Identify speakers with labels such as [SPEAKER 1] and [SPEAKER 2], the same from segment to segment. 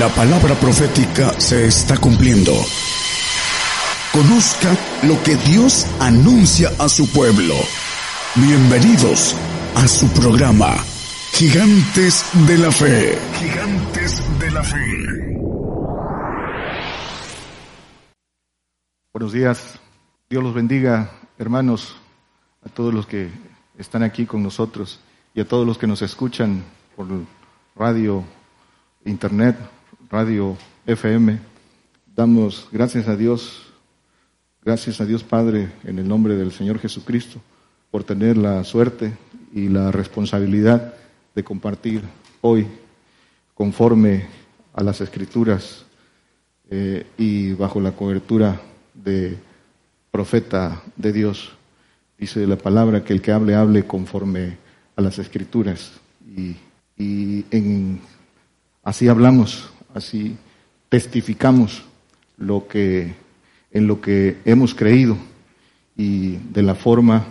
[SPEAKER 1] La palabra profética se está cumpliendo. Conozca lo que Dios anuncia a su pueblo. Bienvenidos a su programa, Gigantes de la Fe. Gigantes de la Fe.
[SPEAKER 2] Buenos días. Dios los bendiga, hermanos, a todos los que están aquí con nosotros y a todos los que nos escuchan por radio, internet, radio FM. Damos gracias a Dios, gracias a Dios Padre, en el nombre del Señor Jesucristo, por tener la suerte y la responsabilidad de compartir hoy conforme a las escrituras eh, y bajo la cobertura de profeta de Dios. Dice la palabra que el que hable, hable conforme a las escrituras. Y, y en, así hablamos, así testificamos lo que, en lo que hemos creído y de la forma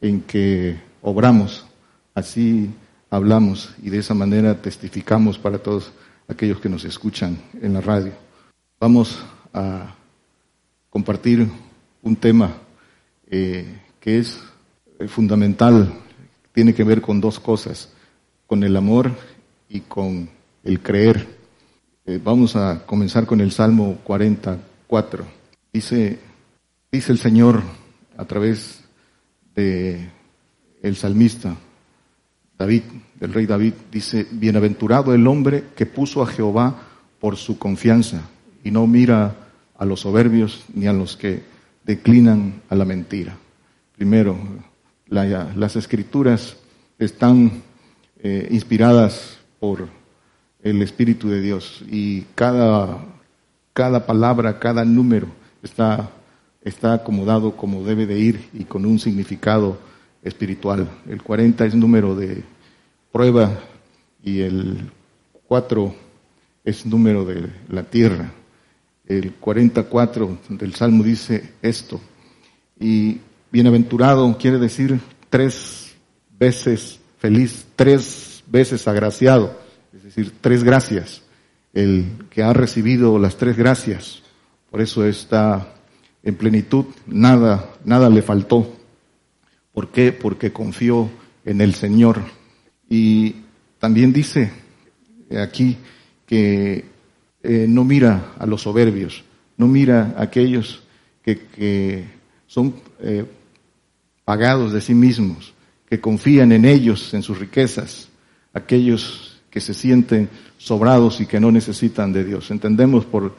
[SPEAKER 2] en que obramos. Así hablamos y de esa manera testificamos para todos aquellos que nos escuchan en la radio. Vamos a compartir un tema eh, que es eh, fundamental, tiene que ver con dos cosas, con el amor y con el creer. Eh, vamos a comenzar con el Salmo 44. Dice, dice el Señor a través de el salmista David, del rey David, dice, bienaventurado el hombre que puso a Jehová por su confianza y no mira a los soberbios ni a los que declinan a la mentira. Primero, las escrituras están eh, inspiradas por el Espíritu de Dios y cada, cada palabra, cada número está, está acomodado como debe de ir y con un significado espiritual. El 40 es número de prueba y el 4 es número de la tierra el 44 del Salmo dice esto. Y bienaventurado quiere decir tres veces feliz, tres veces agraciado, es decir, tres gracias. El que ha recibido las tres gracias, por eso está en plenitud, nada, nada le faltó. ¿Por qué? Porque confió en el Señor. Y también dice aquí que eh, no mira a los soberbios, no mira a aquellos que, son eh, pagados de sí mismos, que confían en ellos, en sus riquezas, aquellos que se sienten sobrados y que no necesitan de Dios. Entendemos por,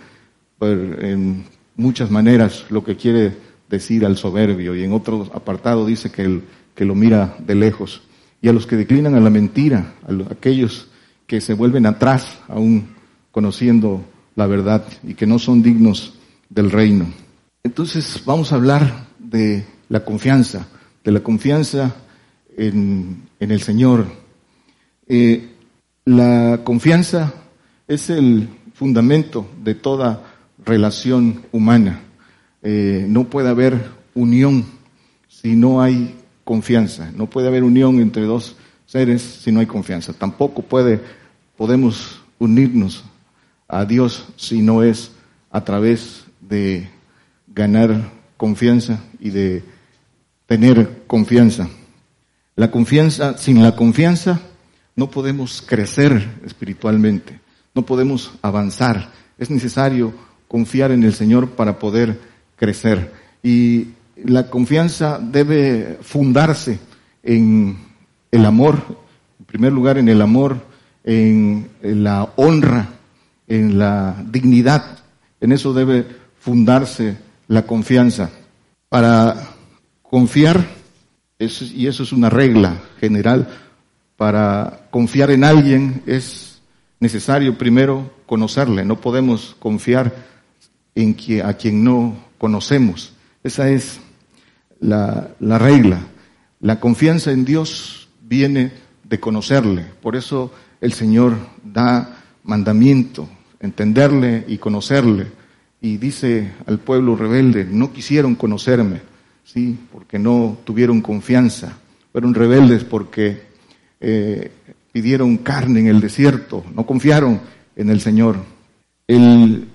[SPEAKER 2] en muchas maneras lo que quiere decir al soberbio y en otro apartado dice que, el, que lo mira de lejos. Y a los que declinan a la mentira, a aquellos que se vuelven atrás aún conociendo la verdad y que no son dignos del reino. Entonces vamos a hablar de la confianza, de la confianza en, el Señor. Eh, la confianza es el fundamento de toda relación humana. Eh, no puede haber unión si no hay confianza. No puede haber unión entre dos seres si no hay confianza. Tampoco podemos unirnos a Dios si no es a través de ganar confianza y de tener confianza. La confianza, sin la confianza no podemos crecer espiritualmente, no podemos avanzar. Es necesario confiar en el Señor para poder crecer. Y la confianza debe fundarse en el amor, en primer lugar en el amor, en la honra, en la dignidad. En eso debe fundarse la confianza. Para confiar, y eso es una regla general, para confiar en alguien es necesario primero conocerle. No podemos confiar en quien, a quien no conocemos. Esa es la, la regla. La confianza en Dios viene de conocerle. Por eso el Señor da mandamiento, entenderle y conocerle. Y dice al pueblo rebelde, no quisieron conocerme, sí, porque no tuvieron confianza. Fueron rebeldes porque eh, pidieron carne en el desierto, no confiaron en el Señor. El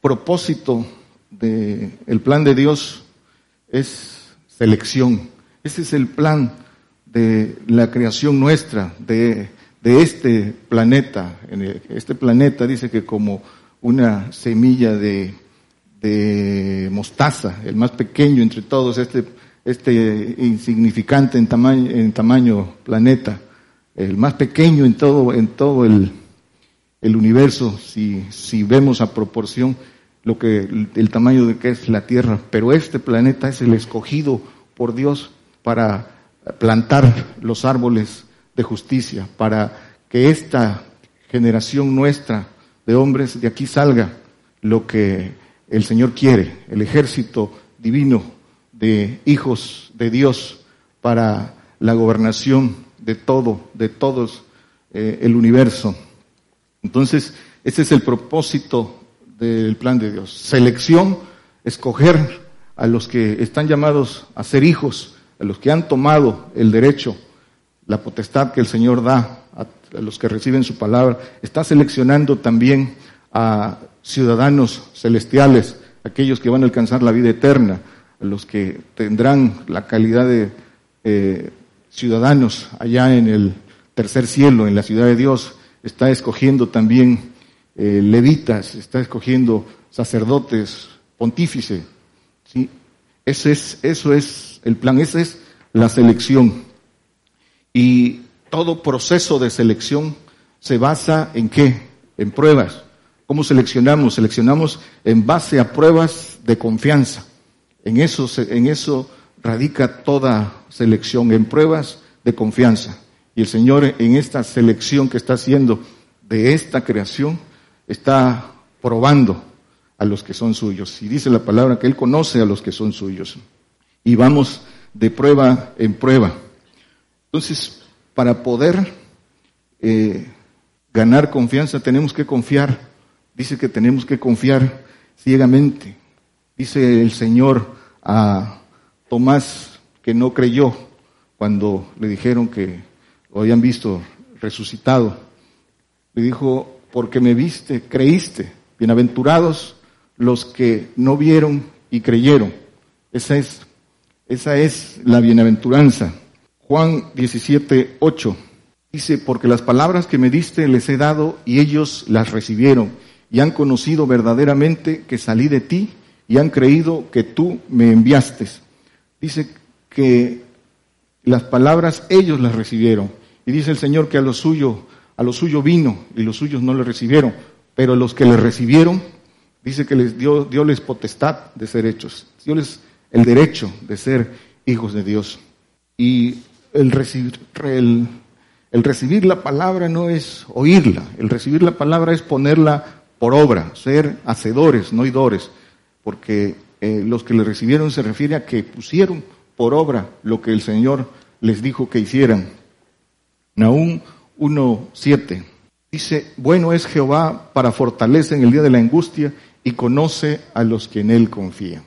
[SPEAKER 2] propósito del plan de Dios es selección. Ese es el plan de la creación nuestra, de, este planeta. Este planeta dice que como una semilla de, de mostaza, el más pequeño entre todos, este, este insignificante en tamaño, en tamaño planeta, el más pequeño en todo, en todo el, el universo, si, si vemos a proporción lo que, el, tamaño de que es la Tierra, pero este planeta es el escogido por Dios para plantar los árboles de justicia, para que esta generación nuestra de hombres de aquí salga lo que el Señor quiere, el ejército divino de hijos de Dios para la gobernación de todo, de todos eh, el universo. Entonces, ese es el propósito del plan de Dios. Selección, escoger a los que están llamados a ser hijos, a los que han tomado el derecho, la potestad que el Señor da a, los que reciben su palabra. Está seleccionando también a ciudadanos celestiales, aquellos que van a alcanzar la vida eterna, a los que tendrán la calidad de eh, ciudadanos allá en el tercer cielo, en la ciudad de Dios, está escogiendo también eh, levitas, está escogiendo sacerdotes, pontífice. ¿sí? Ese es, eso es el plan, esa es la selección. Y todo proceso de selección se basa en qué? En pruebas. ¿Cómo seleccionamos? Seleccionamos en base a pruebas de confianza. En eso, en eso radica toda selección, en pruebas de confianza. Y el Señor en esta selección que está haciendo de esta creación está probando a los que son suyos. Y dice la palabra que Él conoce a los que son suyos. Y vamos de prueba en prueba. Entonces, para poder eh, ganar confianza tenemos que confiar. Dice que tenemos que confiar ciegamente. Dice el Señor a Tomás que no creyó cuando le dijeron que lo habían visto resucitado. Le dijo, porque me viste, creíste. Bienaventurados los que no vieron y creyeron. Esa es, esa es la bienaventuranza. Juan 17, 8 dice, porque las palabras que me diste les he dado y ellos las recibieron y han conocido verdaderamente que salí de ti y han creído que tú me enviaste. Dice que las palabras ellos las recibieron. Y dice el Señor que a lo suyo, a vino y los suyos no le recibieron, pero los que le recibieron, dice que les dio, dio les potestad de ser hechos, dio les el derecho de ser hijos de Dios. Y el recibir, el, el recibir la palabra no es oírla, el recibir la palabra es ponerla por obra, ser hacedores, no oidores, porque eh, los que le recibieron se refiere a que pusieron por obra lo que el Señor les dijo que hicieran. Nahum 1.7 dice, bueno es Jehová para fortaleza en el día de la angustia y conoce a los que en él confían.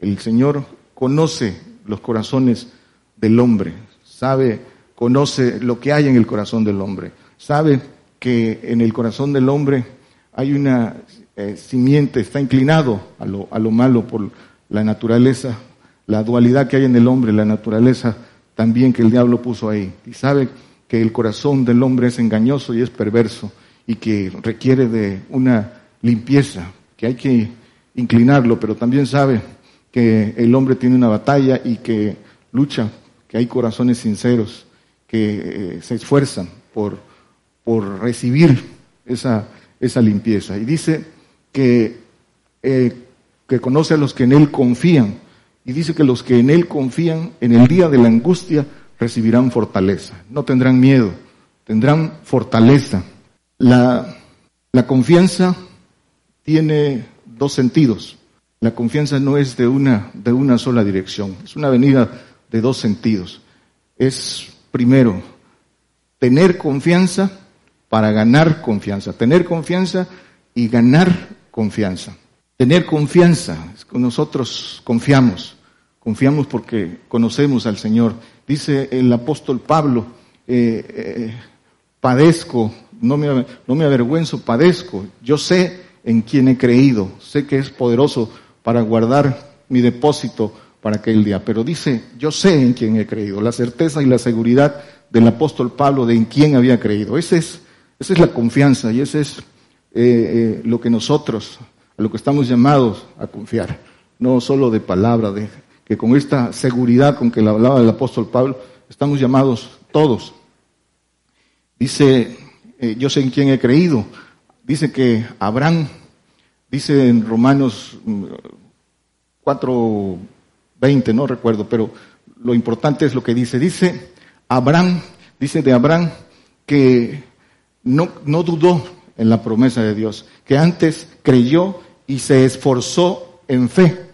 [SPEAKER 2] El Señor conoce los corazones del hombre, sabe, conoce lo que hay en el corazón del hombre, sabe que en el corazón del hombre hay una eh, simiente, está inclinado a lo, a lo malo por la naturaleza, la dualidad que hay en el hombre, la naturaleza también que el diablo puso ahí. Y sabe que el corazón del hombre es engañoso y es perverso y que requiere de una limpieza, que hay que inclinarlo, pero también sabe que el hombre tiene una batalla y que lucha, que hay corazones sinceros que eh, se esfuerzan por, por recibir esa, esa limpieza. Y dice que, eh, que conoce a los que en Él confían. Y dice que los que en Él confían en el día de la angustia recibirán fortaleza. No tendrán miedo, tendrán fortaleza. La, la confianza tiene dos sentidos. La confianza no es de una, de una sola dirección, es una avenida de dos sentidos. Es, primero, tener confianza para ganar confianza. Tener confianza y ganar confianza. Tener confianza, nosotros confiamos, confiamos porque conocemos al Señor. Dice el apóstol Pablo, eh, eh, padezco, no me, avergüenzo, padezco. Yo sé en quien he creído. Sé que es poderoso para guardar mi depósito para aquel día. Pero dice, yo sé en quién he creído. La certeza y la seguridad del apóstol Pablo de en quién había creído. Es, esa es la confianza y ese es eh, eh, lo que nosotros, a lo que estamos llamados a confiar. No solo de palabra, de que con esta seguridad con que le hablaba el apóstol Pablo, estamos llamados todos. Dice, eh, yo sé en quién he creído. Dice que Abraham, dice en Romanos 4, mm, 20, no recuerdo, pero lo importante es lo que dice. Dice Abraham, dice de Abraham que no, no dudó en la promesa de Dios, que antes creyó y se esforzó en fe.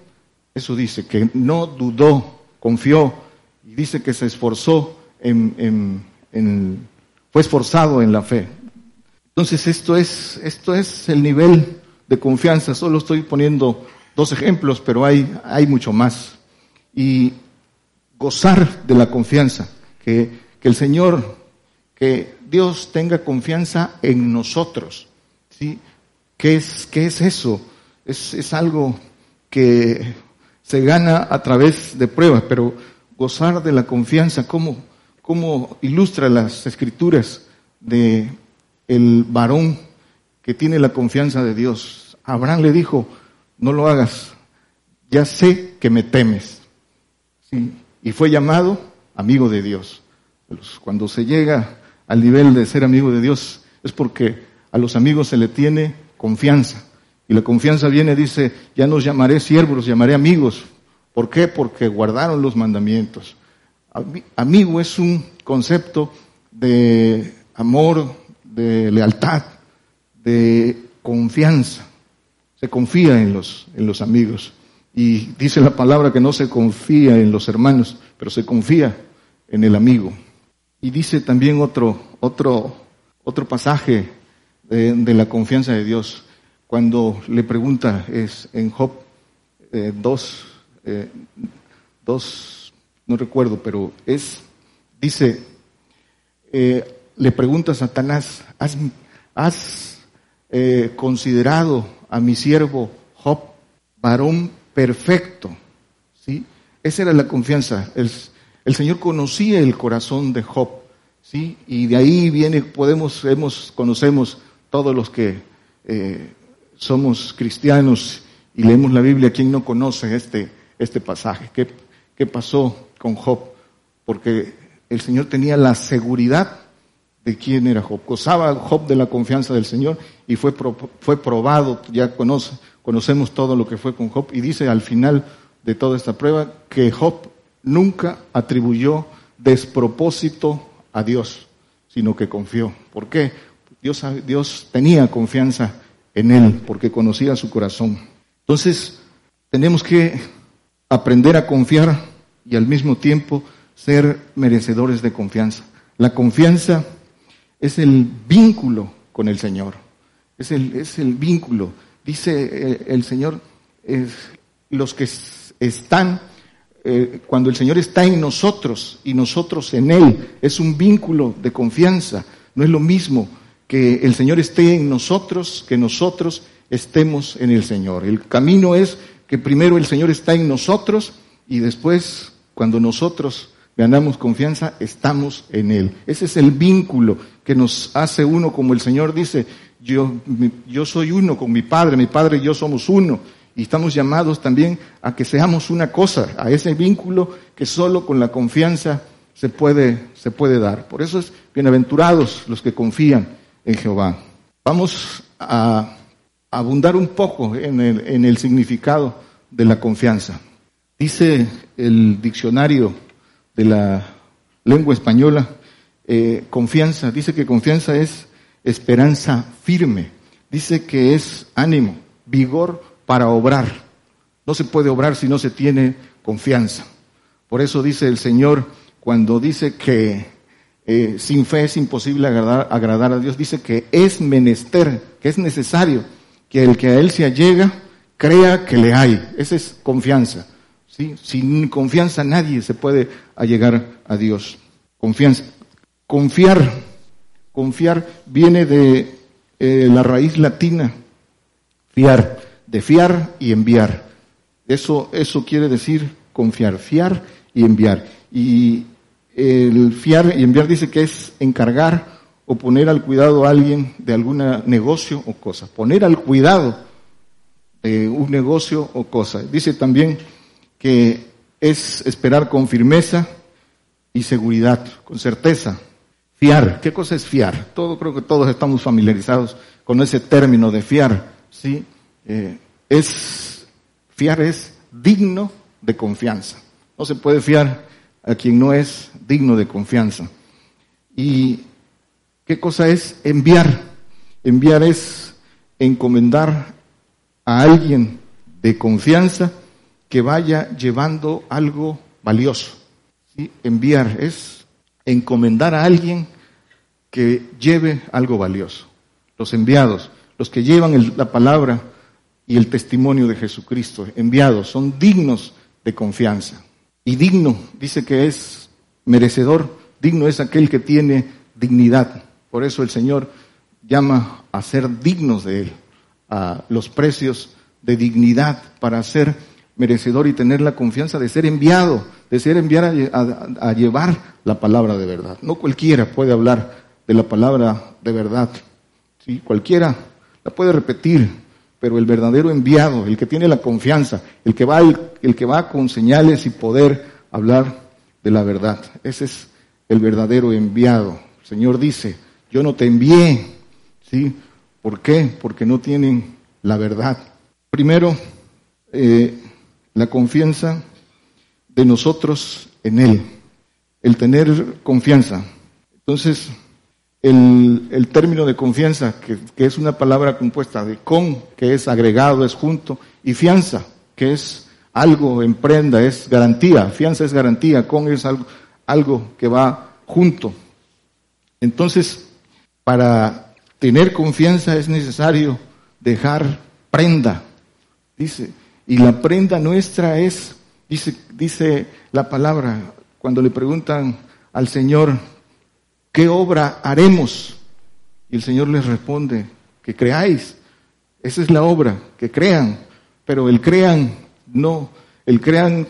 [SPEAKER 2] Eso dice, que no dudó, confió, y dice que se esforzó en, en, fue esforzado en la fe. Entonces esto es, esto es el nivel de confianza. Solo estoy poniendo dos ejemplos, pero hay, hay mucho más y gozar de la confianza, que, el Señor, que Dios tenga confianza en nosotros. ¿sí? ¿Qué, es, qué es eso? Es, es algo que se gana a través de pruebas, pero gozar de la confianza, ¿cómo, cómo ilustra las escrituras de el varón que tiene la confianza de Dios? Abraham le dijo, no lo hagas, ya sé que me temes y fue llamado amigo de Dios. Cuando se llega al nivel de ser amigo de Dios es porque a los amigos se le tiene confianza. Y la confianza viene, dice, ya nos llamaré siervos, los llamaré amigos. ¿Por qué? Porque guardaron los mandamientos. Amigo es un concepto de amor, de lealtad, de confianza. Se confía en los, en los amigos. Y dice la palabra que no se confía en los hermanos, pero se confía en el amigo. Y dice también otro, otro, otro pasaje de, la confianza de Dios, cuando le pregunta, es en Job 2, eh, eh no recuerdo, pero es, dice, eh, le pregunta a Satanás, ¿has, has considerado a mi siervo Job, varón perfecto. ¿sí? Esa era la confianza. El, el, Señor conocía el corazón de Job. ¿sí? Y de ahí viene, podemos, hemos, conocemos todos los que eh, somos cristianos y leemos la Biblia, ¿quién no conoce este, este pasaje? ¿Qué, ¿Qué pasó con Job? Porque el Señor tenía la seguridad de quién era Job. Gozaba Job de la confianza del Señor y fue, fue probado, ya conoce, conocemos todo lo que fue con Job y dice al final de toda esta prueba que Job nunca atribuyó despropósito a Dios, sino que confió. ¿Por qué? Dios, Dios tenía confianza en él porque conocía su corazón. Entonces, tenemos que aprender a confiar y al mismo tiempo ser merecedores de confianza. La confianza es el vínculo con el Señor, es el, es el vínculo dice eh, el Señor, los que están, eh, cuando el Señor está en nosotros y nosotros en Él, es un vínculo de confianza. No es lo mismo que el Señor esté en nosotros que nosotros estemos en el Señor. El camino es que primero el Señor está en nosotros y después, cuando nosotros ganamos confianza, estamos en Él. Ese es el vínculo que nos hace uno, como el Señor dice, yo, yo soy uno con mi Padre, mi Padre y yo somos uno. Y estamos llamados también a que seamos una cosa, a ese vínculo que solo con la confianza se puede, se puede dar. Por eso es bienaventurados los que confían en Jehová. Vamos a abundar un poco en el, en el significado de la confianza. Dice el diccionario de la lengua española, eh, confianza, dice que confianza es esperanza firme. Dice que es ánimo, vigor para obrar. No se puede obrar si no se tiene confianza. Por eso dice el Señor, cuando dice que eh, sin fe es imposible agradar, agradar, a Dios, dice que es menester, que es necesario que el que a Él se allega crea que le hay. Esa es confianza. ¿sí? Sin confianza nadie se puede allegar a Dios. Confianza. Confiar Confiar viene de eh, la raíz latina Fiar, de fiar y enviar. Eso, eso quiere decir confiar, fiar y enviar. Y el fiar y enviar dice que es encargar o poner al cuidado a alguien de algún negocio o cosa. Poner al cuidado de un negocio o cosa. Dice también que es esperar con firmeza y seguridad, con certeza. Fiar. ¿Qué cosa es fiar? Todo, creo que todos estamos familiarizados con ese término de fiar. ¿sí? Eh, es, fiar es digno de confianza. No se puede fiar a quien no es digno de confianza. ¿Y qué cosa es enviar? Enviar es encomendar a alguien de confianza que vaya llevando algo valioso. ¿sí? Enviar es encomendar a alguien que lleve algo valioso. Los enviados, los que llevan la palabra y el testimonio de Jesucristo, enviados, son dignos de confianza. Y digno, dice que es merecedor, digno es aquel que tiene dignidad. Por eso el Señor llama a ser dignos de Él, a los precios de dignidad para ser merecedor y tener la confianza de ser enviado, de ser enviado a, llevar la palabra de verdad. No cualquiera puede hablar de la palabra de verdad. ¿sí? Cualquiera la puede repetir, pero el verdadero enviado, el que tiene la confianza, el que va, el, que va con señales y poder hablar de la verdad. Ese es el verdadero enviado. El Señor dice, yo no te envié, ¿sí? ¿Por qué? Porque no tienen la verdad. Primero, eh, la confianza de nosotros en Él, el tener confianza. Entonces, el, término de confianza, que, es una palabra compuesta de con, que es agregado, es junto, y fianza, que es algo en prenda, es garantía, fianza es garantía, con es algo, algo que va junto. Entonces, para tener confianza es necesario dejar prenda, dice, y la prenda nuestra es, dice, dice la palabra, cuando le preguntan al Señor, ¿qué obra haremos? Y el Señor les responde, que creáis. Esa es la obra, que crean. Pero el crean no, el crean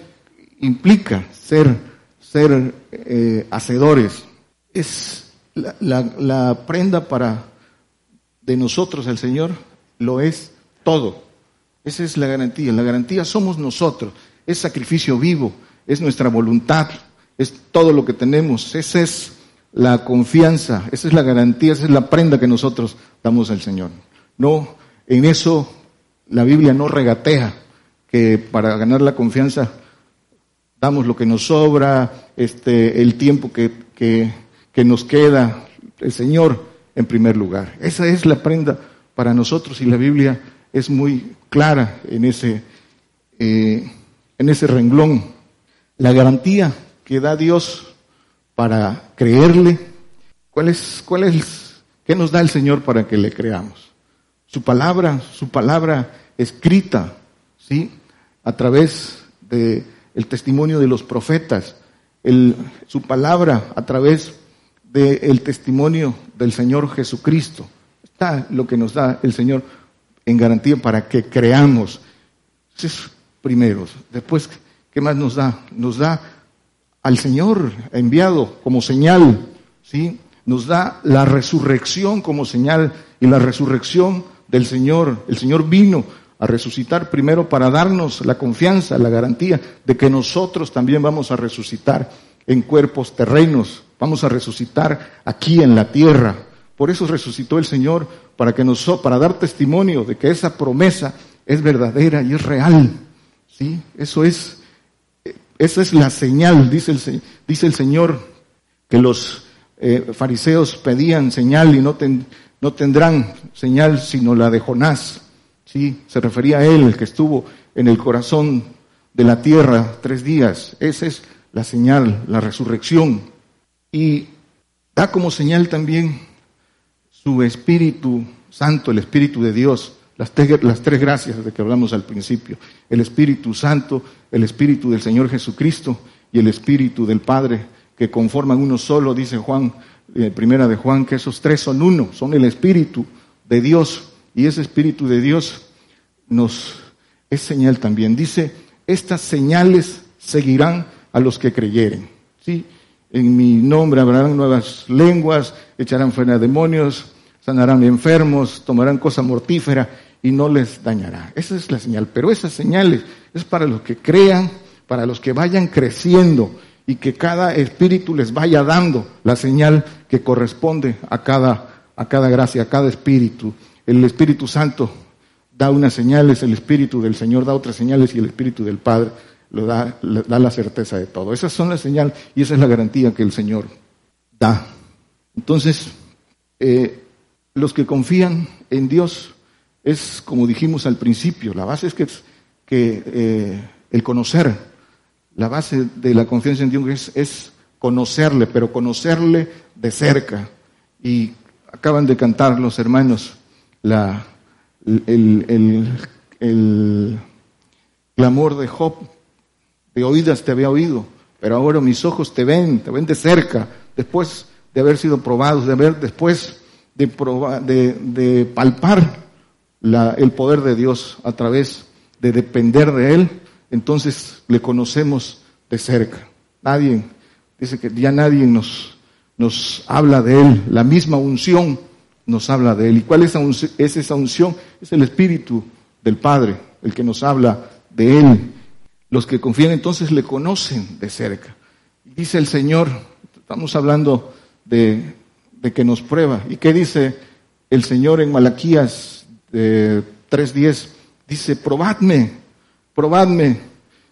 [SPEAKER 2] implica ser, ser eh, hacedores. Es la, la prenda para de nosotros el Señor lo es todo. Esa es la garantía. La garantía somos nosotros. Es sacrificio vivo, es nuestra voluntad, es todo lo que tenemos. Esa es la confianza, esa es la garantía, esa es la prenda que nosotros damos al Señor. No, en eso la Biblia no regatea que para ganar la confianza damos lo que nos sobra, este, el tiempo que, que, nos queda, el Señor en primer lugar. Esa es la prenda para nosotros y la Biblia es muy clara en ese, eh, en ese renglón. La garantía que da Dios para creerle, ¿cuál es, cuál es, qué nos da el Señor para que le creamos? Su palabra, su palabra escrita, ¿sí? A través de el testimonio de los profetas, el, su palabra a través del testimonio del Señor Jesucristo. Está lo que nos da el Señor en garantía para que creamos. Es primero. Después, ¿qué más nos da? Nos da al Señor enviado como señal, ¿sí? Nos da la resurrección como señal y la resurrección del Señor. El Señor vino a resucitar primero para darnos la confianza, la garantía de que nosotros también vamos a resucitar en cuerpos terrenos, vamos a resucitar aquí en la tierra. Por eso resucitó el Señor para que nos, para dar testimonio de que esa promesa es verdadera y es real. ¿Sí? Eso es, esa es la señal, dice el, dice el Señor, que los eh, fariseos pedían señal y no, no tendrán señal sino la de Jonás. ¿Sí? Se refería a él, el que estuvo en el corazón de la tierra tres días. Esa es la señal, la resurrección. Y da como señal también su Espíritu Santo, el Espíritu de Dios, las tres, gracias de que hablamos al principio, el Espíritu Santo, el Espíritu del Señor Jesucristo y el Espíritu del Padre, que conforman uno solo, dice Juan, eh, primera de Juan, que esos tres son uno, son el Espíritu de Dios, y ese Espíritu de Dios nos es señal también. Dice, estas señales seguirán a los que creyeren. ¿Sí? En mi nombre habrán nuevas lenguas, echarán fuera demonios, sanarán enfermos, tomarán cosa mortífera y no les dañará. Esa es la señal. Pero esas señales es para los que crean, para los que vayan creciendo y que cada espíritu les vaya dando la señal que corresponde a cada, a cada gracia, a cada espíritu. El Espíritu Santo da unas señales, el Espíritu del Señor da otras señales y el Espíritu del Padre lo da, da la certeza de todo. Esas son las señales y esa es la garantía que el Señor da. Entonces, eh, los que confían en Dios es, como dijimos al principio, la base es que, que eh, el conocer, la base de la confianza en Dios es, conocerle, pero conocerle de cerca. Y acaban de cantar los hermanos la, el, el, el clamor de Job, de oídas te había oído, pero ahora mis ojos te ven, te ven de cerca, después de haber sido probados, de haber, después de, de, de palpar la, el poder de Dios a través de depender de Él, entonces le conocemos de cerca. Nadie, dice que ya nadie nos, nos habla de Él, la misma unción nos habla de Él. ¿Y cuál es, es esa unción? Es el Espíritu del Padre, el que nos habla de Él. Los que confían entonces le conocen de cerca. Dice el Señor, estamos hablando de, de que nos prueba. ¿Y qué dice el Señor en Malaquías 3.10? Dice, probadme, probadme.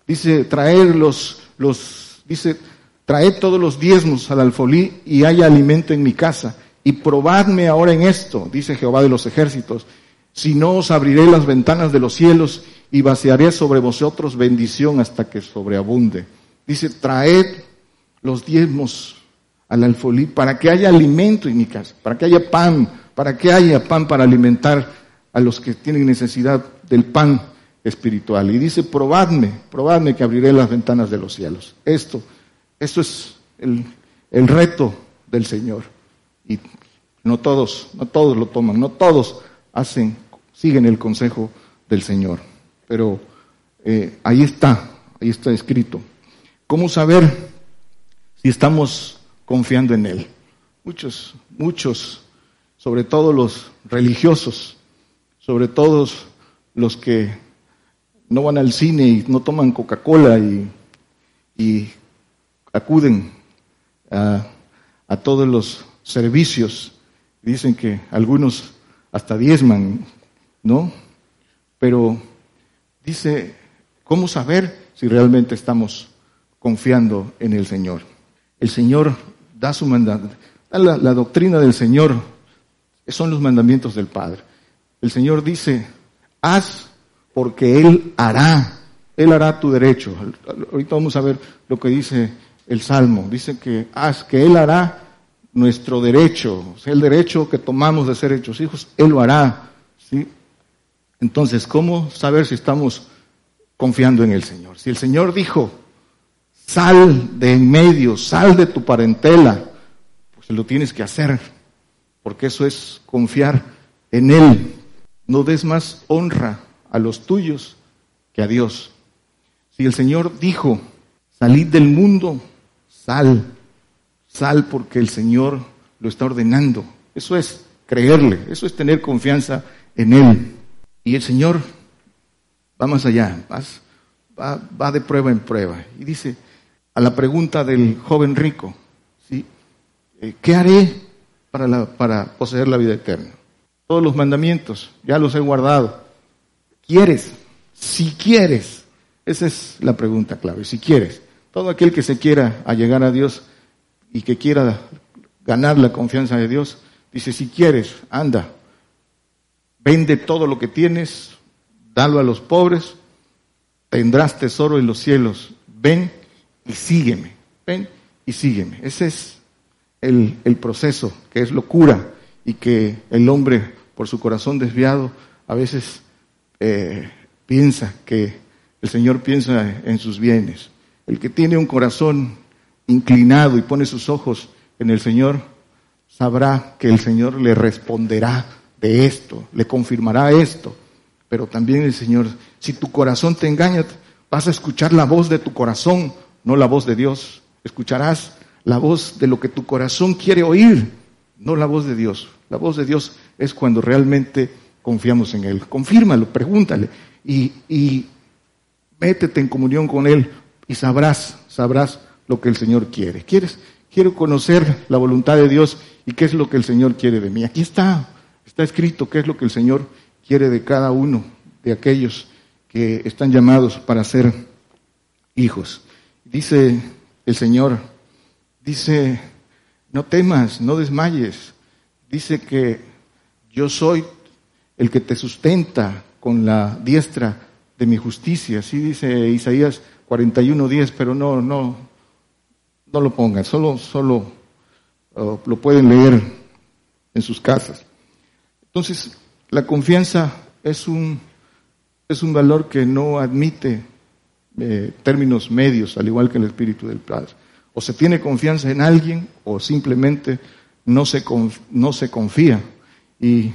[SPEAKER 2] Dice, traer los, los, dice, traed todos los diezmos al alfolí y haya alimento en mi casa. Y probadme ahora en esto, dice Jehová de los ejércitos, si no os abriré las ventanas de los cielos y vaciaré sobre vosotros bendición hasta que sobreabunde. Dice, traed los diezmos al alfolí para que haya alimento en mi casa, para que haya pan, para que haya pan para alimentar a los que tienen necesidad del pan espiritual. Y dice, probadme, probadme que abriré las ventanas de los cielos. Esto, esto es el, el reto del Señor. Y no todos, no todos lo toman, no todos hacen, siguen el consejo del Señor. Pero eh, ahí está, ahí está escrito. ¿Cómo saber si estamos confiando en Él? Muchos, muchos, sobre todo los religiosos, sobre todos los que no van al cine y no toman Coca-Cola y, y, acuden a, a todos los servicios. Dicen que algunos hasta diezman, ¿no? Pero dice, ¿cómo saber si realmente estamos confiando en el Señor? El Señor da su mandato, la, la doctrina del Señor son los mandamientos del Padre. El Señor dice, haz porque Él hará, Él hará tu derecho. Ahorita vamos a ver lo que dice el Salmo. Dice que haz, que Él hará nuestro derecho, o sea, el derecho que tomamos de ser hechos hijos, Él lo hará. ¿sí? Entonces, ¿cómo saber si estamos confiando en el Señor? Si el Señor dijo, sal de en medio, sal de tu parentela, pues lo tienes que hacer, porque eso es confiar en Él. No des más honra a los tuyos que a Dios. Si el Señor dijo, salid del mundo, sal, sal porque el Señor lo está ordenando. Eso es creerle, eso es tener confianza en Él. Y el Señor va más allá, va, de prueba en prueba. Y dice, a la pregunta del joven rico, ¿sí? Eh, ¿qué haré para, para poseer la vida eterna? Todos los mandamientos, ya los he guardado. ¿Quieres? Si quieres. Esa es la pregunta clave, si quieres. Todo aquel que se quiera llegar a Dios y que quiera ganar la confianza de Dios, dice, si quieres, anda, Vende todo lo que tienes, dalo a los pobres, tendrás tesoro en los cielos. Ven y sígueme. Ven y sígueme. Ese es el, proceso, que es locura y que el hombre, por su corazón desviado, a veces eh, piensa que el Señor piensa en sus bienes. El que tiene un corazón inclinado y pone sus ojos en el Señor, sabrá que el Señor le responderá de esto, le confirmará esto. Pero también el Señor, si tu corazón te engaña, vas a escuchar la voz de tu corazón, no la voz de Dios. Escucharás la voz de lo que tu corazón quiere oír, no la voz de Dios. La voz de Dios es cuando realmente confiamos en Él. Confírmalo, pregúntale y, y métete en comunión con Él y sabrás, sabrás lo que el Señor quiere. ¿Quieres? Quiero conocer la voluntad de Dios y qué es lo que el Señor quiere de mí. Aquí está, está escrito qué es lo que el Señor quiere de cada uno de aquellos que están llamados para ser hijos. Dice el Señor, dice, no temas, no desmayes. Dice que yo soy el que te sustenta con la diestra de mi justicia. Así dice Isaías 41.10, pero no, no, no lo pongan, solo, solo uh, lo pueden leer en sus casas. Entonces, la confianza es un, es un valor que no admite eh, términos medios, al igual que el Espíritu del Padre. O se tiene confianza en alguien o simplemente no se, no se confía. Y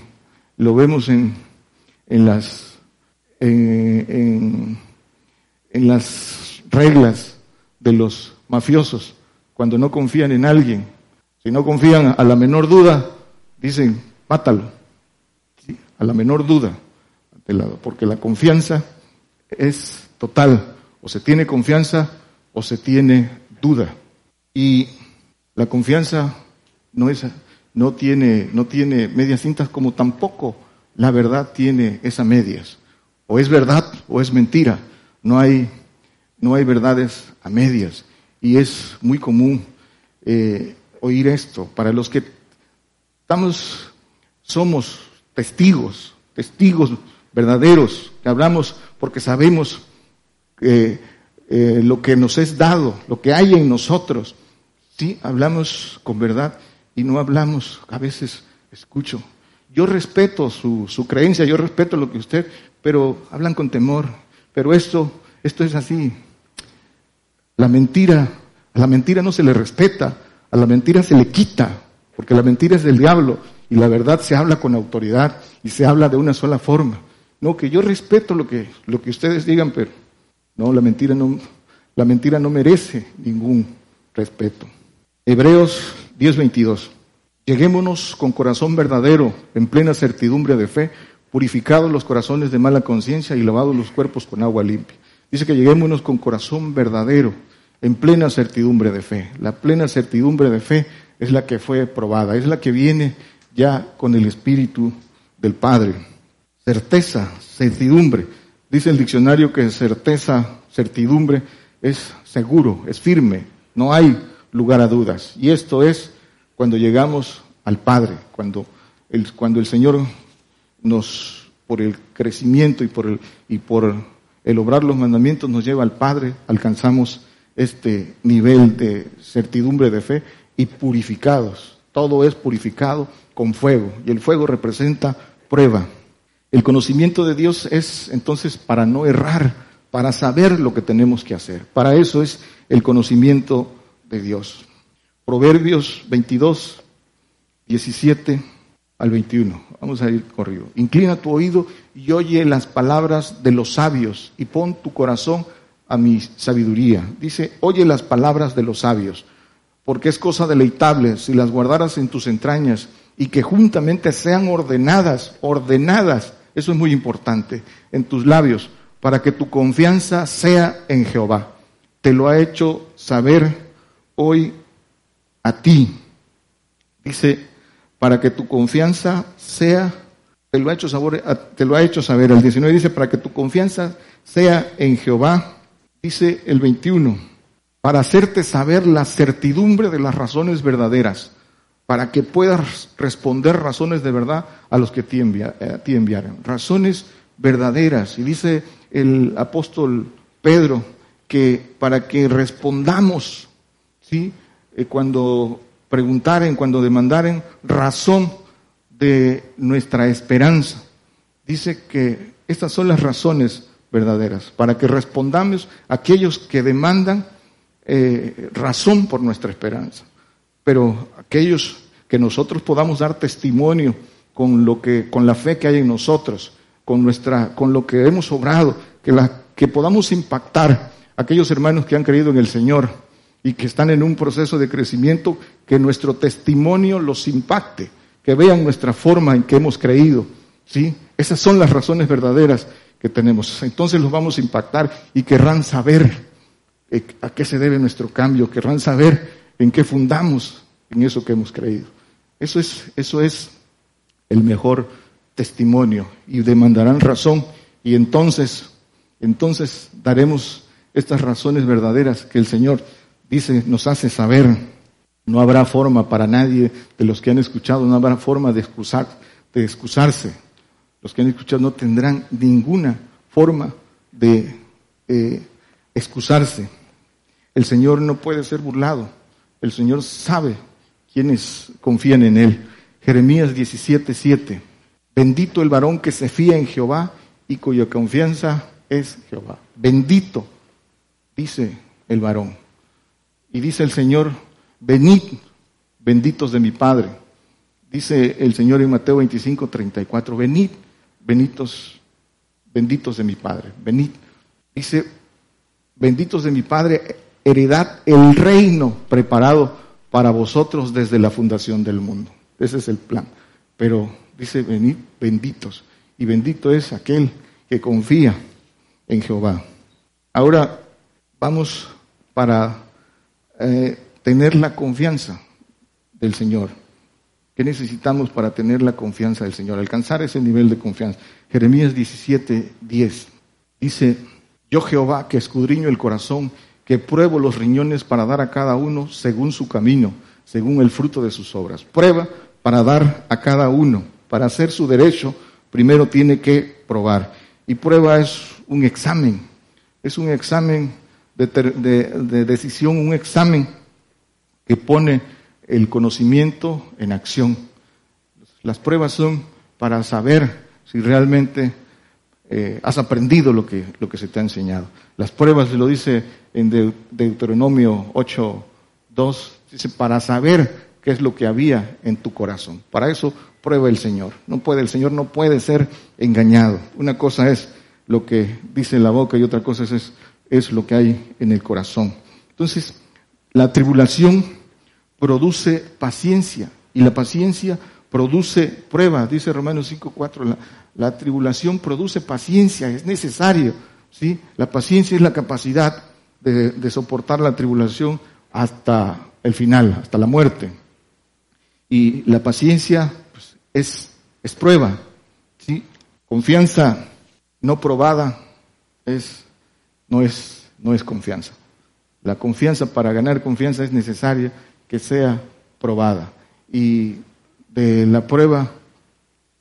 [SPEAKER 2] lo vemos en, en las, en, las reglas de los mafiosos cuando no confían en alguien. Si no confían a la menor duda, dicen, mátalo. A la menor duda. Porque la confianza es total. O se tiene confianza o se tiene duda. Y la confianza no, es, no, tiene, no tiene medias cintas como tampoco la verdad tiene esas medias. O es verdad o es mentira. No hay, no hay verdades a medias. Y es muy común eh, oír esto. Para los que estamos, somos testigos, testigos verdaderos, que hablamos porque sabemos eh, lo que nos es dado, lo que hay en nosotros. Sí, hablamos con verdad y no hablamos, a veces escucho. Yo respeto su, su creencia, yo respeto lo que usted, pero hablan con temor. Pero esto, esto es así. La mentira, a la mentira no se le respeta, a la mentira se le quita, porque la mentira es del diablo y la verdad se habla con autoridad y se habla de una sola forma. No, que yo respeto lo que, lo que ustedes digan, pero no, la mentira no, la mentira no merece ningún respeto. Hebreos 10:22. Lleguémonos con corazón verdadero, en plena certidumbre de fe, purificados los corazones de mala conciencia y lavados los cuerpos con agua limpia. Dice que lleguémonos con corazón verdadero, en plena certidumbre de fe. La plena certidumbre de fe es la que fue probada, es la que viene ya con el Espíritu del Padre. Certeza, certidumbre. Dice el diccionario que certeza, certidumbre es seguro, es firme, no hay lugar a dudas. Y esto es cuando llegamos al Padre, cuando el, cuando el Señor nos, por el crecimiento y por el, y por el obrar los mandamientos, nos lleva al Padre, alcanzamos este nivel de certidumbre de fe y purificados. Todo es purificado con fuego y el fuego representa prueba. El conocimiento de Dios es entonces para no errar, para saber lo que tenemos que hacer. Para eso es el conocimiento de Dios. Proverbios 22, 17 al 21. Vamos a ir corrido. Inclina tu oído y oye las palabras de los sabios y pon tu corazón a mi sabiduría. Dice, oye las palabras de los sabios, porque es cosa deleitable si las guardaras en tus entrañas y que juntamente sean ordenadas, ordenadas, eso es muy importante, en tus labios, para que tu confianza sea en Jehová. Te lo ha hecho saber hoy a ti. Dice, para que tu confianza sea, te lo ha hecho saber, te lo ha hecho saber. El 19 dice, para que tu confianza sea en Jehová dice el 21, para hacerte saber la certidumbre de las razones verdaderas, para que puedas responder razones de verdad a los que te, eh, enviaron. Razones verdaderas. Y dice el apóstol Pedro que para que respondamos, ¿sí? Eh, cuando preguntaren, cuando demandaren razón de nuestra esperanza. Dice que estas son las razones verdaderas, para que respondamos a aquellos que demandan eh, razón por nuestra esperanza. Pero aquellos que nosotros podamos dar testimonio con lo que, con la fe que hay en nosotros, con nuestra, con lo que hemos obrado, que, la, que podamos impactar a aquellos hermanos que han creído en el Señor y que están en un proceso de crecimiento, que nuestro testimonio los impacte, que vean nuestra forma en que hemos creído, ¿sí? Esas son las razones verdaderas que tenemos. Entonces los vamos a impactar y querrán saber eh, a qué se debe nuestro cambio, querrán saber en qué fundamos en eso que hemos creído. Eso es, eso es el mejor testimonio y demandarán razón y entonces, entonces daremos estas razones verdaderas que el Señor dice, nos hace saber. No habrá forma para nadie de los que han escuchado, no habrá forma de, excusar, de excusarse. Los que han escuchado no tendrán ninguna forma de eh, excusarse. El Señor no puede ser burlado. El Señor sabe quiénes confían en Él. Jeremías 17, 7. Bendito el varón que se fía en Jehová y cuya confianza es Jehová. Bendito, dice el varón. Y dice el Señor, venid, benditos de mi Padre. Dice el Señor en Mateo 25, 34, venid, benditos, benditos de mi Padre. Venid. Dice, benditos de mi Padre, heredad el reino preparado para vosotros desde la fundación del mundo. Ese es el plan. Pero dice, venid benditos. Y bendito es aquel que confía en Jehová. Ahora vamos para eh, tener la confianza del Señor. ¿Qué necesitamos para tener la confianza del Señor? Alcanzar ese nivel de confianza. Jeremías 17, 10. Dice, yo Jehová que escudriño el corazón, que pruebo los riñones para dar a cada uno según su camino, según el fruto de sus obras. Prueba para dar a cada uno, para hacer su derecho, primero tiene que probar. Y prueba es un examen, es un examen de, decisión, un examen que pone el conocimiento en acción. Las pruebas son para saber si realmente eh, has aprendido lo que, lo que se te ha enseñado. Las pruebas, lo dice en Deuteronomio 8, 2, dice, para saber qué es lo que había en tu corazón. Para eso prueba el Señor. No puede, el Señor no puede ser engañado. Una cosa es lo que dice la boca y otra cosa es lo que hay en el corazón. Entonces, la tribulación produce paciencia y la paciencia produce prueba, dice Romanos 5.4, la, la tribulación produce paciencia, es necesario, ¿sí? La paciencia es la capacidad de, soportar la tribulación hasta el final, hasta la muerte. Y la paciencia pues, es, es prueba, ¿sí? Confianza no probada es no es, no es confianza. La confianza, para ganar confianza es necesaria que sea probada. Y de la prueba,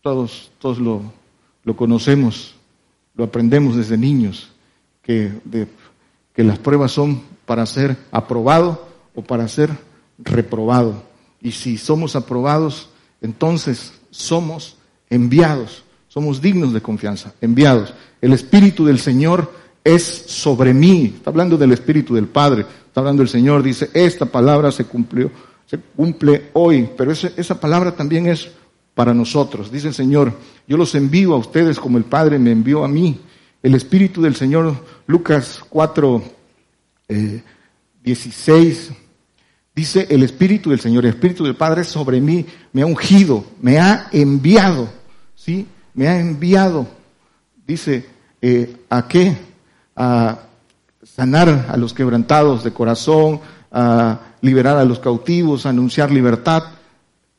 [SPEAKER 2] todos, todos lo, lo conocemos, lo aprendemos desde niños, que, de, que las pruebas son para ser aprobado o para ser reprobado. Y si somos aprobados, entonces somos enviados, somos dignos de confianza, enviados. El Espíritu del Señor es sobre mí. Está hablando del Espíritu del Padre. Está hablando el Señor. Dice, esta palabra se cumplió, se cumple hoy. Pero esa palabra también es para nosotros. Dice el Señor, yo los envío a ustedes como el Padre me envió a mí. El Espíritu del Señor, Lucas 4, 16, eh, dice, el Espíritu del Señor, el Espíritu del Padre sobre mí, me ha ungido, me ha enviado, ¿sí? Me ha enviado. Dice, eh, ¿a qué? A sanar a los quebrantados de corazón, a liberar a los cautivos, a anunciar libertad,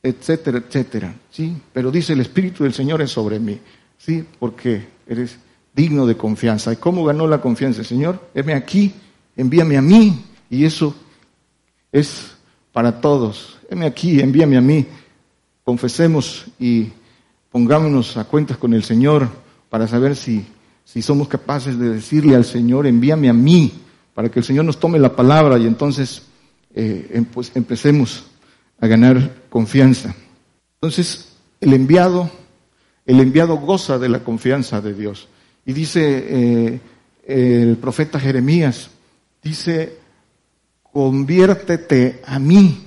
[SPEAKER 2] etcétera, etcétera. ¿sí? Pero dice el Espíritu del Señor es sobre mí, ¿sí? porque eres digno de confianza. ¿Y cómo ganó la confianza el Señor? Heme aquí, envíame a mí, y eso es para todos. Heme aquí, envíame a mí. Confesemos y pongámonos a cuentas con el Señor para saber si si somos capaces de decirle al Señor, envíame a mí, para que el Señor nos tome la palabra y entonces eh, em, pues empecemos a ganar confianza. Entonces, el enviado, el enviado goza de la confianza de Dios. Y dice eh, el profeta Jeremías, dice, conviértete a mí,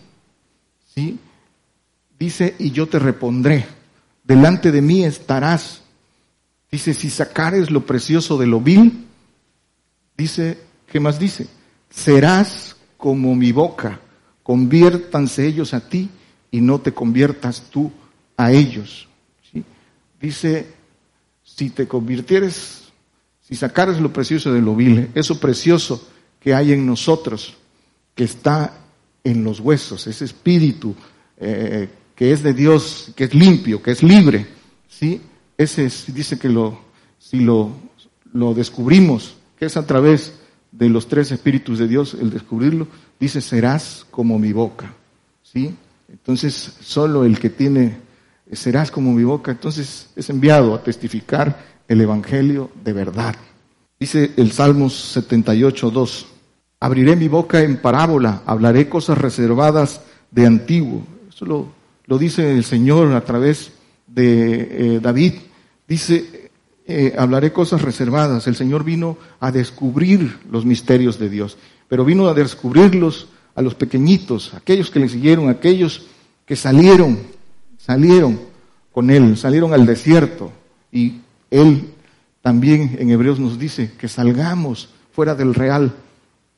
[SPEAKER 2] ¿sí? Dice, y yo te repondré, delante de mí estarás Dice, si sacares lo precioso de lo vil, dice, ¿qué más dice? Serás como mi boca, conviértanse ellos a ti y no te conviertas tú a ellos. Dice, si te convirtieres, si sacares lo precioso de lo vil, eso precioso que hay en nosotros, que está en los huesos, ese espíritu eh, que es de Dios, que es limpio, que es libre, ¿sí? Ese dice que lo, si lo, lo descubrimos, que es a través de los tres espíritus de Dios, el descubrirlo, dice, serás como mi boca, ¿sí? Entonces, solo el que tiene, serás como mi boca, entonces es enviado a testificar el Evangelio de verdad. Dice el Salmos 78, 2, abriré mi boca en parábola, hablaré cosas reservadas de antiguo. Eso lo, lo dice el Señor a través de eh, David. Dice, eh, hablaré cosas reservadas. El Señor vino a descubrir los misterios de Dios, pero vino a descubrirlos a los pequeñitos, aquellos que le siguieron, aquellos que salieron, salieron con Él, salieron al desierto. Y Él también en Hebreos nos dice que salgamos fuera del real,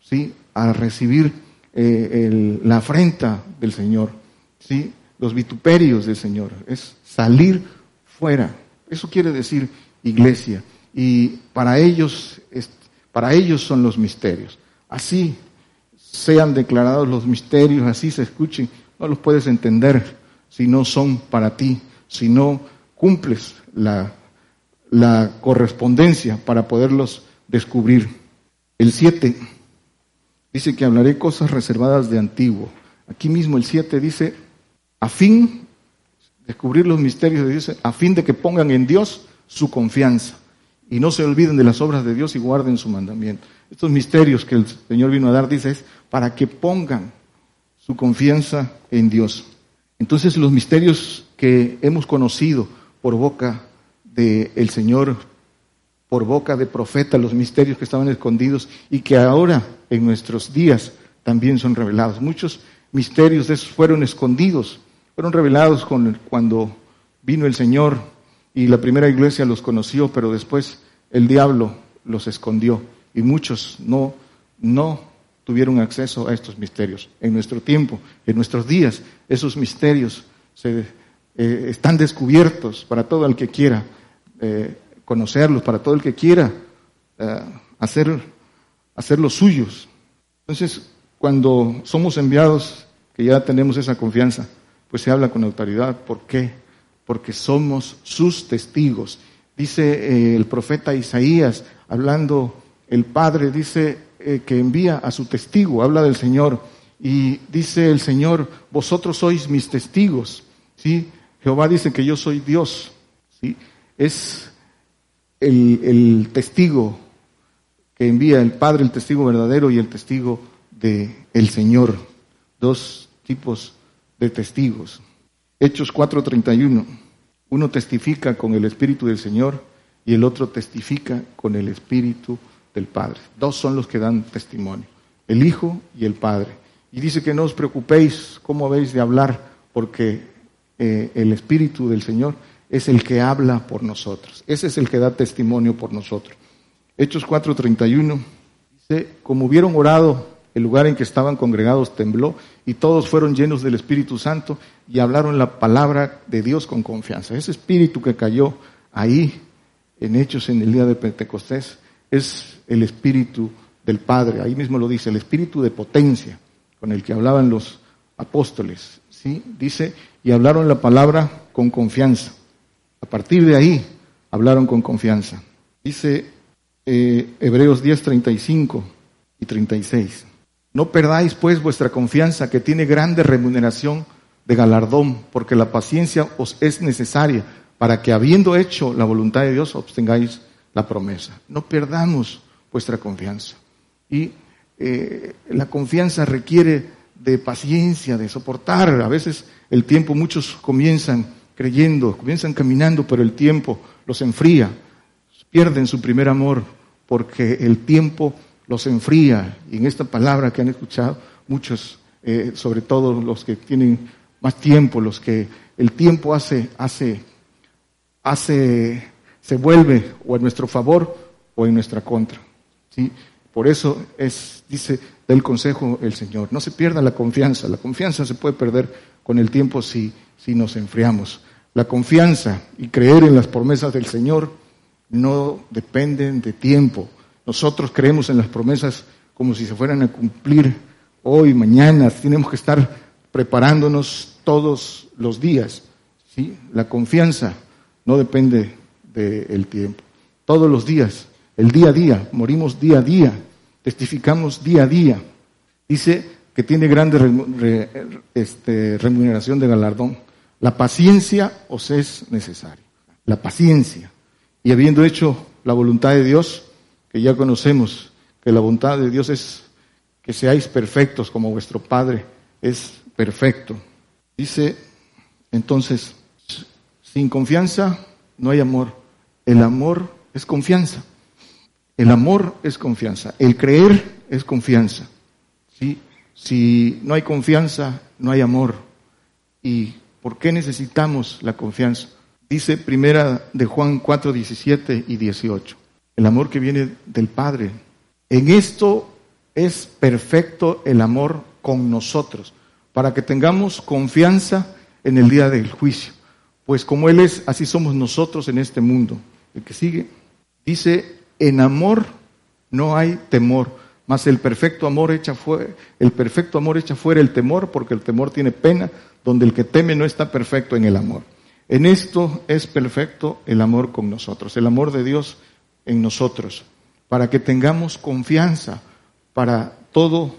[SPEAKER 2] ¿sí? A recibir eh, la afrenta del Señor, ¿sí? Los vituperios del Señor. Es salir fuera. Eso quiere decir iglesia. Y para ellos, para ellos son los misterios. Así sean declarados los misterios, así se escuchen, no los puedes entender si no son para ti, si no cumples la, la correspondencia para poderlos descubrir. El 7 dice que hablaré cosas reservadas de antiguo. Aquí mismo el 7 dice, a fin, descubrir los misterios de Dios, a fin de que pongan en Dios su confianza y no se olviden de las obras de Dios y guarden su mandamiento. Estos misterios que el Señor vino a dar, dice, es para que pongan su confianza en Dios. Entonces los misterios que hemos conocido por boca del Señor, por boca de profeta, los misterios que estaban escondidos y que ahora en nuestros días también son revelados. Muchos misterios de esos fueron escondidos, fueron revelados cuando vino el Señor y la primera iglesia los conoció, pero después el diablo los escondió y muchos no, no tuvieron acceso a estos misterios. En nuestro tiempo, en nuestros días, esos misterios se, eh, están descubiertos para todo el que quiera eh, conocerlos, para todo el que quiera eh, hacer, hacer los suyos. Entonces, cuando somos enviados, que ya tenemos esa confianza, pues se habla con autoridad. ¿Por qué? porque somos sus testigos. Dice eh, el profeta Isaías, hablando el Padre, dice eh, que envía a su testigo, habla del Señor, y dice el Señor, vosotros sois mis testigos. ¿sí? Jehová dice que yo soy Dios. ¿sí? Es el, testigo que envía el Padre, el testigo verdadero y el testigo del el Señor. Dos tipos de testigos. Hechos 4:31. Uno testifica con el Espíritu del Señor y el otro testifica con el Espíritu del Padre. Dos son los que dan testimonio, el Hijo y el Padre. Y dice que no os preocupéis cómo habéis de hablar, porque eh, el Espíritu del Señor es el que habla por nosotros. Ese es el que da testimonio por nosotros. Hechos 4:31 dice, como hubieron orado el lugar en que estaban congregados tembló y todos fueron llenos del Espíritu Santo y hablaron la palabra de Dios con confianza. Ese espíritu que cayó ahí en Hechos en el día de Pentecostés es el espíritu del Padre. Ahí mismo lo dice, el espíritu de potencia con el que hablaban los apóstoles. ¿sí? Dice, y hablaron la palabra con confianza. A partir de ahí hablaron con confianza. Dice eh, Hebreos 10, 35 y 36. No perdáis pues vuestra confianza, que tiene grande remuneración de galardón, porque la paciencia os es necesaria para que habiendo hecho la voluntad de Dios obtengáis la promesa. No perdamos vuestra confianza. Y eh, la confianza requiere de paciencia, de soportar. A veces el tiempo, muchos comienzan creyendo, comienzan caminando, pero el tiempo los enfría, pierden su primer amor, porque el tiempo los enfría. Y en esta palabra que han escuchado muchos, eh, sobre todo los que tienen más tiempo, los que el tiempo hace, hace, hace se vuelve o a nuestro favor o en nuestra contra. ¿sí? Por eso es, dice, del consejo el Señor. No se pierda la confianza. La confianza se puede perder con el tiempo si, si nos enfriamos. La confianza y creer en las promesas del Señor no dependen de tiempo. Nosotros creemos en las promesas como si se fueran a cumplir hoy, mañana. Tenemos que estar preparándonos todos los días. La confianza no depende del tiempo. Todos los días, el día a día, morimos día a día testificamos día a día. Dice que tiene grande este, remuneración de galardón. La paciencia os es necesaria. La paciencia. Y habiendo hecho la voluntad de Dios, ya conocemos que la voluntad de Dios es que seáis perfectos como vuestro Padre es perfecto. Dice entonces, sin confianza no hay amor. El amor es confianza. El amor es confianza, el creer es confianza. ¿sí? Si no hay confianza, no hay amor. ¿Y por qué necesitamos la confianza? Dice primera de Juan 4, 17 y 18. El amor que viene del Padre. En esto es perfecto el amor con nosotros, para que tengamos confianza en el día del juicio. Pues como Él es, así somos nosotros en este mundo. El que sigue dice, en amor no hay temor, mas el perfecto amor echa fuera, el perfecto amor echa fuera el temor, porque el temor tiene pena, donde el que teme no está perfecto en el amor. En esto es perfecto el amor con nosotros, el amor de Dios en nosotros, para que tengamos confianza para todo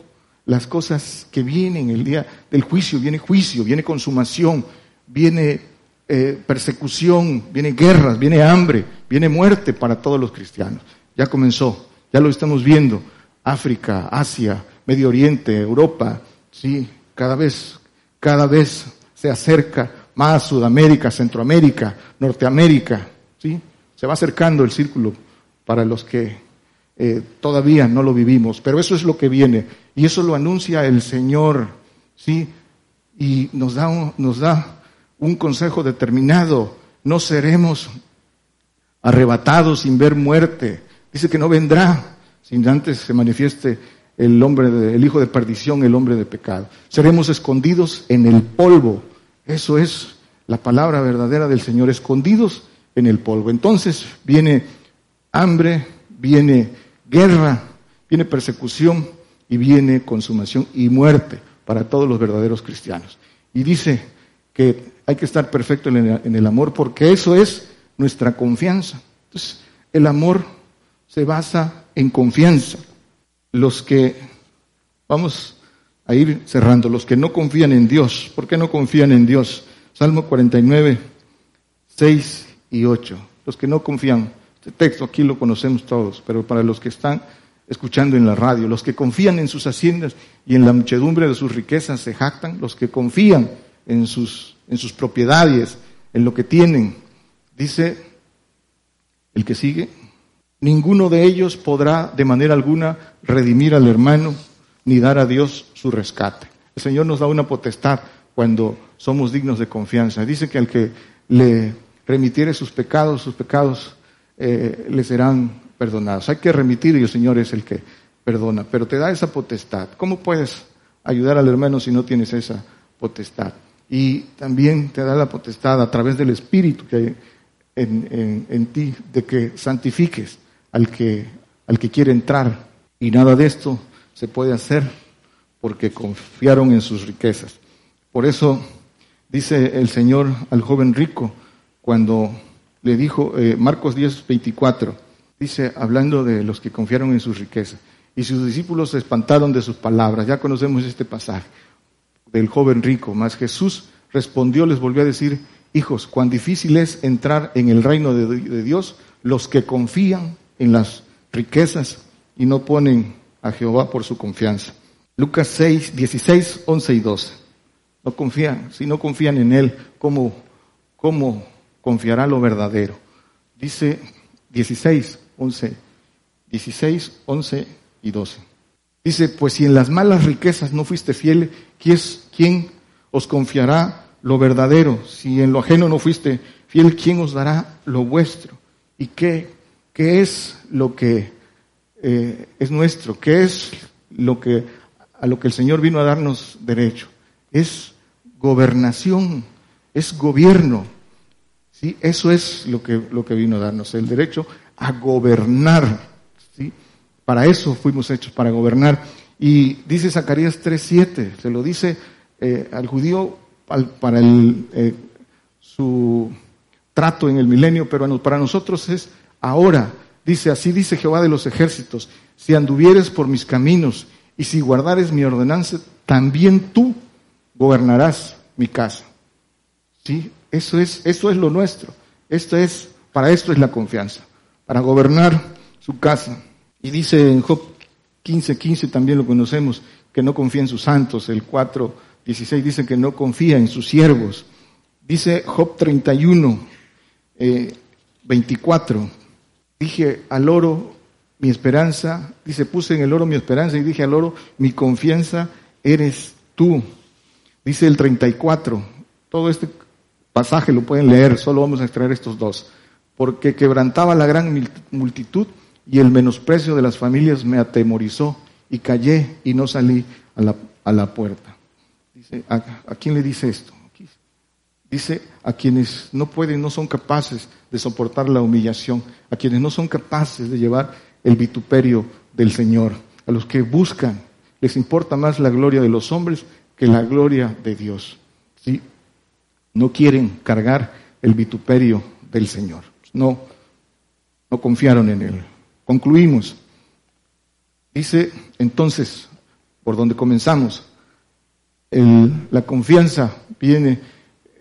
[SPEAKER 2] las cosas que vienen el día del juicio, viene juicio, viene consumación, viene eh, persecución, viene guerras, viene hambre, viene muerte para todos los cristianos. Ya comenzó, ya lo estamos viendo. África, Asia, Medio Oriente, Europa, sí, cada vez, cada vez se acerca más Sudamérica, Centroamérica, Norteamérica, sí, se va acercando el círculo para los que eh, todavía no lo vivimos, pero eso es lo que viene y eso lo anuncia el Señor, sí, y nos da un consejo determinado. No seremos arrebatados sin ver muerte. Dice que no vendrá sin antes se manifieste el hombre, de, el hijo de perdición, el hombre de pecado. Seremos escondidos en el polvo. Eso es la palabra verdadera del Señor, escondidos en el polvo. Entonces viene hambre, viene guerra, viene persecución y viene consumación y muerte para todos los verdaderos cristianos. Y dice que hay que estar perfecto en el, amor porque eso es nuestra confianza. Entonces, el amor se basa en confianza. Los que, vamos a ir cerrando, los que no confían en Dios, ¿por qué no confían en Dios? Salmo 49, 6 y 8. Los que no confían, este texto aquí lo conocemos todos, pero para los que están escuchando en la radio, los que confían en sus haciendas y en la muchedumbre de sus riquezas se jactan, los que confían en sus en sus propiedades, en lo que tienen. Dice el que sigue, ninguno de ellos podrá de manera alguna redimir al hermano ni dar a Dios su rescate. El Señor nos da una potestad cuando somos dignos de confianza. Dice que al que le remitiere sus pecados, sus pecados eh, le serán perdonados. Hay que remitir y el Señor es el que perdona, pero te da esa potestad. ¿Cómo puedes ayudar al hermano si no tienes esa potestad? y también te da la potestad a través del Espíritu que hay en, ti de que santifiques al que, al que quiere entrar. Y nada de esto se puede hacer porque confiaron en sus riquezas. Por eso dice el Señor al joven rico cuando le dijo, eh, Marcos 10, 24, dice, hablando de los que confiaron en sus riquezas, y sus discípulos se espantaron de sus palabras. Ya conocemos este pasaje del joven rico. Mas Jesús respondió, les volvió a decir, hijos, cuán difícil es entrar en el reino de, Dios los que confían en las riquezas y no ponen a Jehová por su confianza. Lucas 6, 16, 11 y 12. No confían, si no confían en Él, ¿cómo, cómo confiará lo verdadero? Dice 16, 11, 16, 11 y 12. Dice, pues si en las malas riquezas no fuiste fiel, ¿quién os confiará lo verdadero? Si en lo ajeno no fuiste fiel, ¿quién os dará lo vuestro? ¿Y qué, qué es lo que eh, es nuestro? ¿Qué es lo que, a lo que el Señor vino a darnos derecho? Es gobernación, es gobierno. ¿Sí? Eso es lo que, lo que vino a darnos, el derecho a gobernar. ¿sí? Para eso fuimos hechos, para gobernar. Y dice Zacarías 3.7, se lo dice eh, al judío para el, eh, su trato en el milenio, pero para nosotros es ahora. Dice, así dice Jehová de los ejércitos, si anduvieres por mis caminos y si guardares mi ordenanza, también tú gobernarás mi casa. ¿Sí? Eso es, eso es lo nuestro. Esto es, para esto es la confianza, para gobernar su casa. Y dice en Job 15, 15 también lo conocemos, que no confía en sus santos. El 4, 16 dice que no confía en sus siervos. Dice Job 31, 24. Eh, dije al oro mi esperanza, dice, puse en el oro mi esperanza y dije al oro, mi confianza eres tú. Dice el 34, todo este pasaje lo pueden leer, solo vamos a extraer estos dos. Porque quebrantaba la gran multitud y el menosprecio de las familias me atemorizó y callé y no salí a la, a la puerta. Dice, ¿a, ¿a, quién le dice esto? Dice a quienes no pueden, no son capaces de soportar la humillación, a quienes no son capaces de llevar el vituperio del Señor, a los que buscan, les importa más la gloria de los hombres que la gloria de Dios. ¿Sí? No quieren cargar el vituperio del Señor. No, no confiaron en Él. Concluimos. Dice entonces, por donde comenzamos, la confianza viene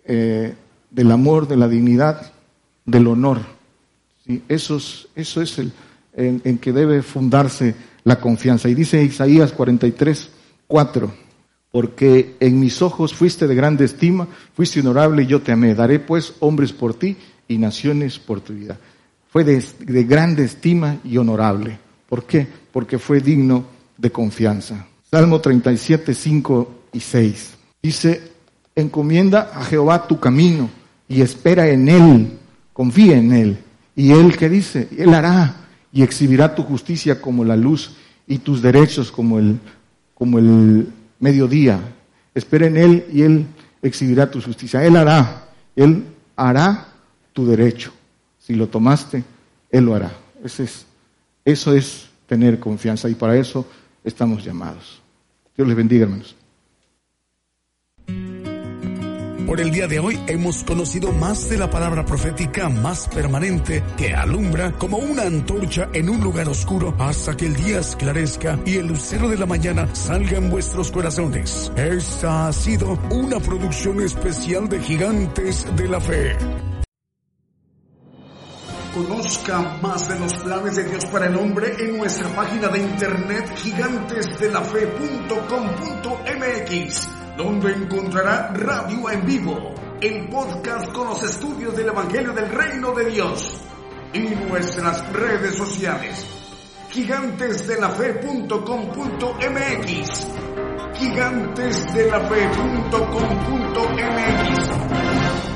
[SPEAKER 2] eh, del amor, de la dignidad, del honor. ¿sí? Eso es, eso es el, en, que debe fundarse la confianza. Y dice Isaías 43, 4, porque en mis ojos fuiste de grande estima, fuiste honorable y yo te amé. Daré pues hombres por ti y naciones por tu vida. Fue de, de grande estima y honorable. ¿Por qué? Porque fue digno de confianza. Salmo 37, 5 y 6. Dice, encomienda a Jehová tu camino y espera en Él, confía en Él. Y Él que dice, Él hará y exhibirá tu justicia como la luz y tus derechos como el, como el mediodía. Espera en Él y Él exhibirá tu justicia. Él hará, Él hará tu derecho. Si lo tomaste, Él lo hará. Ese es, eso es tener confianza y para eso estamos llamados. Dios les bendiga, hermanos.
[SPEAKER 1] Por el día de hoy hemos conocido más de la palabra profética más permanente que alumbra como una antorcha en un lugar oscuro hasta que el día esclarezca y el lucero de la mañana salga en vuestros corazones. Esta ha sido una producción especial de Gigantes de la Fe. Conozca más de los planes de Dios para el hombre en nuestra página de internet gigantesdelafe.com.mx donde encontrará radio en vivo, el podcast con los estudios del Evangelio del Reino de Dios y nuestras redes sociales. Gigantesdelafe.com.mx Gigantesdelafe.com.mx